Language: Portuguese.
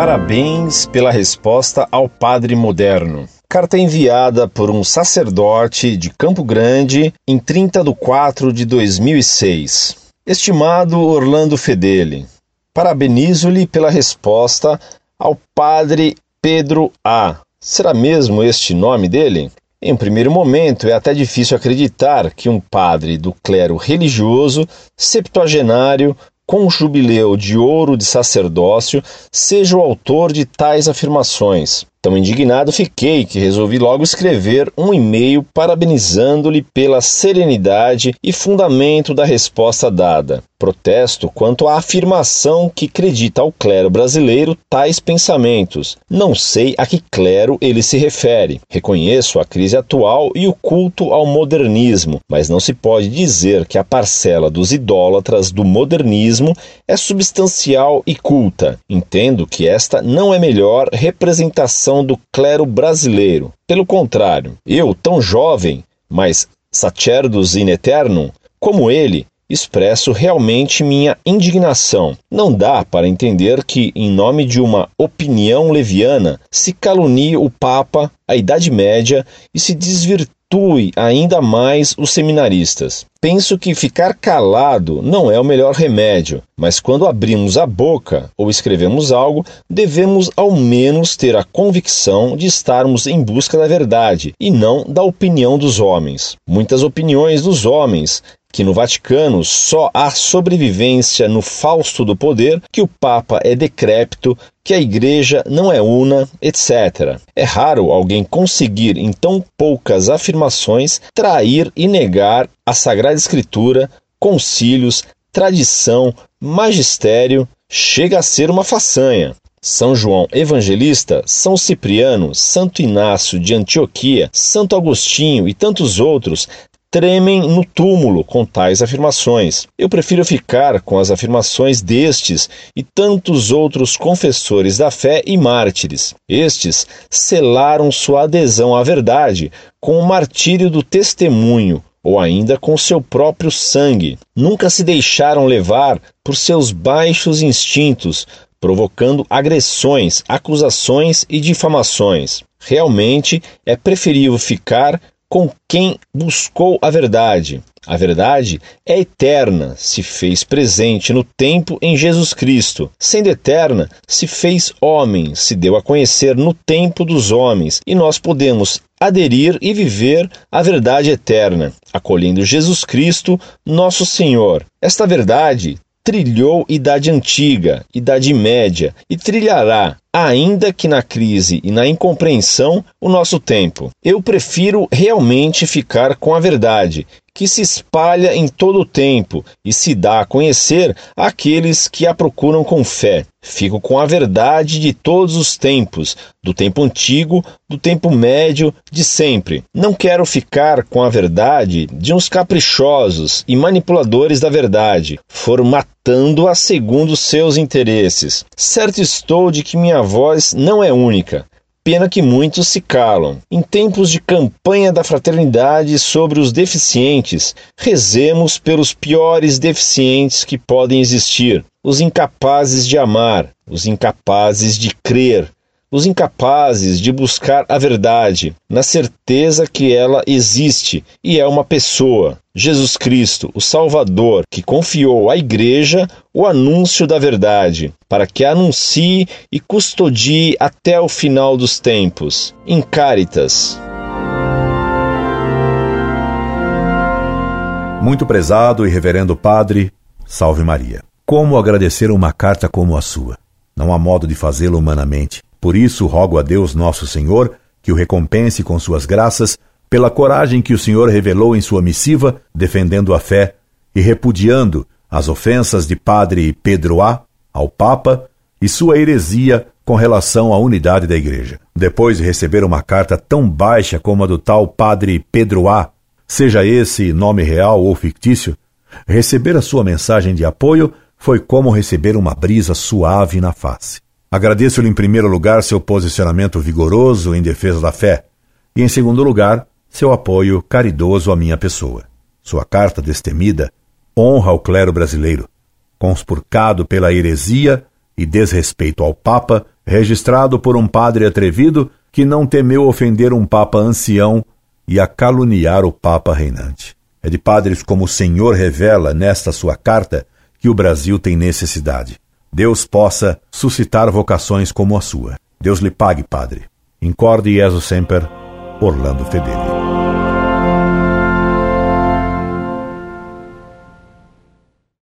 Parabéns pela resposta ao Padre Moderno. Carta enviada por um sacerdote de Campo Grande em 30 de 4 de 2006. Estimado Orlando Fedeli, parabenizo-lhe pela resposta ao Padre Pedro A. Será mesmo este nome dele? Em primeiro momento, é até difícil acreditar que um padre do clero religioso, septuagenário, com jubileu de ouro de sacerdócio, seja o autor de tais afirmações. Tão indignado fiquei que resolvi logo escrever um e-mail parabenizando-lhe pela serenidade e fundamento da resposta dada. Protesto quanto à afirmação que acredita ao clero brasileiro tais pensamentos. Não sei a que clero ele se refere. Reconheço a crise atual e o culto ao modernismo, mas não se pode dizer que a parcela dos idólatras do modernismo é substancial e culta. Entendo que esta não é melhor representação do clero brasileiro. Pelo contrário, eu, tão jovem, mas sacerdos in eternum, como ele, expresso realmente minha indignação. Não dá para entender que, em nome de uma opinião leviana, se calunie o Papa, a Idade Média e se desvirtue ainda mais os seminaristas. Penso que ficar calado não é o melhor remédio, mas quando abrimos a boca ou escrevemos algo, devemos ao menos ter a convicção de estarmos em busca da verdade e não da opinião dos homens. Muitas opiniões dos homens que no Vaticano só há sobrevivência no fausto do poder, que o Papa é decrépito, que a Igreja não é una, etc. É raro alguém conseguir, em tão poucas afirmações, trair e negar a Sagrada Escritura, concílios, tradição, magistério, chega a ser uma façanha. São João Evangelista, São Cipriano, Santo Inácio de Antioquia, Santo Agostinho e tantos outros tremem no túmulo com tais afirmações. Eu prefiro ficar com as afirmações destes e tantos outros confessores da fé e mártires. Estes selaram sua adesão à verdade com o martírio do testemunho ou ainda com seu próprio sangue. Nunca se deixaram levar por seus baixos instintos, provocando agressões, acusações e difamações. Realmente é preferível ficar com quem buscou a verdade. A verdade é eterna, se fez presente no tempo em Jesus Cristo. Sendo eterna, se fez homem, se deu a conhecer no tempo dos homens, e nós podemos aderir e viver a verdade eterna, acolhendo Jesus Cristo, nosso Senhor. Esta verdade trilhou Idade Antiga, Idade Média e trilhará, ainda que na crise e na incompreensão, o nosso tempo. Eu prefiro realmente ficar com a verdade, que se espalha em todo o tempo e se dá a conhecer àqueles que a procuram com fé. Fico com a verdade de todos os tempos, do tempo antigo, do tempo médio, de sempre. Não quero ficar com a verdade de uns caprichosos e manipuladores da verdade, formatando-a segundo seus interesses. Certo estou de que minha voz não é única. Pena que muitos se calam. Em tempos de campanha da fraternidade sobre os deficientes, rezemos pelos piores deficientes que podem existir: os incapazes de amar, os incapazes de crer, os incapazes de buscar a verdade, na certeza que ela existe e é uma pessoa, Jesus Cristo, o Salvador, que confiou à Igreja o anúncio da verdade, para que anuncie e custodie até o final dos tempos. Em Caritas. Muito prezado e reverendo Padre, salve Maria. Como agradecer uma carta como a sua? Não há modo de fazê-lo humanamente. Por isso, rogo a Deus nosso Senhor que o recompense com suas graças pela coragem que o Senhor revelou em sua missiva, defendendo a fé e repudiando as ofensas de Padre Pedro A ao Papa e sua heresia com relação à unidade da Igreja. Depois de receber uma carta tão baixa como a do tal Padre Pedro A, seja esse nome real ou fictício, receber a sua mensagem de apoio foi como receber uma brisa suave na face. Agradeço-lhe em primeiro lugar seu posicionamento vigoroso em defesa da fé e em segundo lugar seu apoio caridoso à minha pessoa. Sua carta destemida honra o clero brasileiro, conspurcado pela heresia e desrespeito ao Papa, registrado por um padre atrevido que não temeu ofender um Papa ancião e a caluniar o Papa reinante. É de padres como o Senhor revela nesta sua carta que o Brasil tem necessidade. Deus possa suscitar vocações como a sua. Deus lhe pague, Padre. Incorde Jesus Semper, Orlando Fedeli.